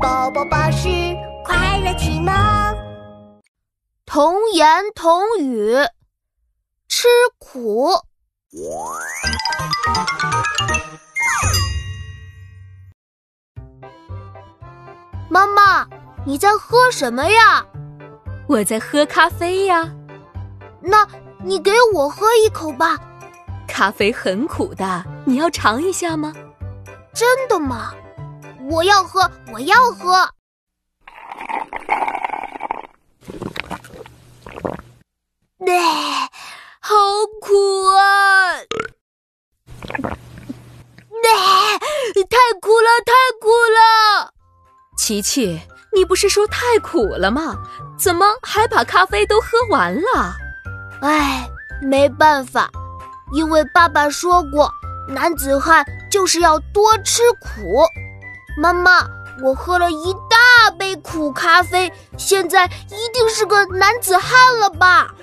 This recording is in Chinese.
宝宝巴士快乐启蒙，童言童语，吃苦。妈妈，你在喝什么呀？我在喝咖啡呀。那你给我喝一口吧。咖啡很苦的，你要尝一下吗？真的吗？我要喝，我要喝。对，好苦啊！对，太苦了，太苦了！琪琪，你不是说太苦了吗？怎么还把咖啡都喝完了？哎，没办法，因为爸爸说过，男子汉就是要多吃苦。妈妈，我喝了一大杯苦咖啡，现在一定是个男子汉了吧？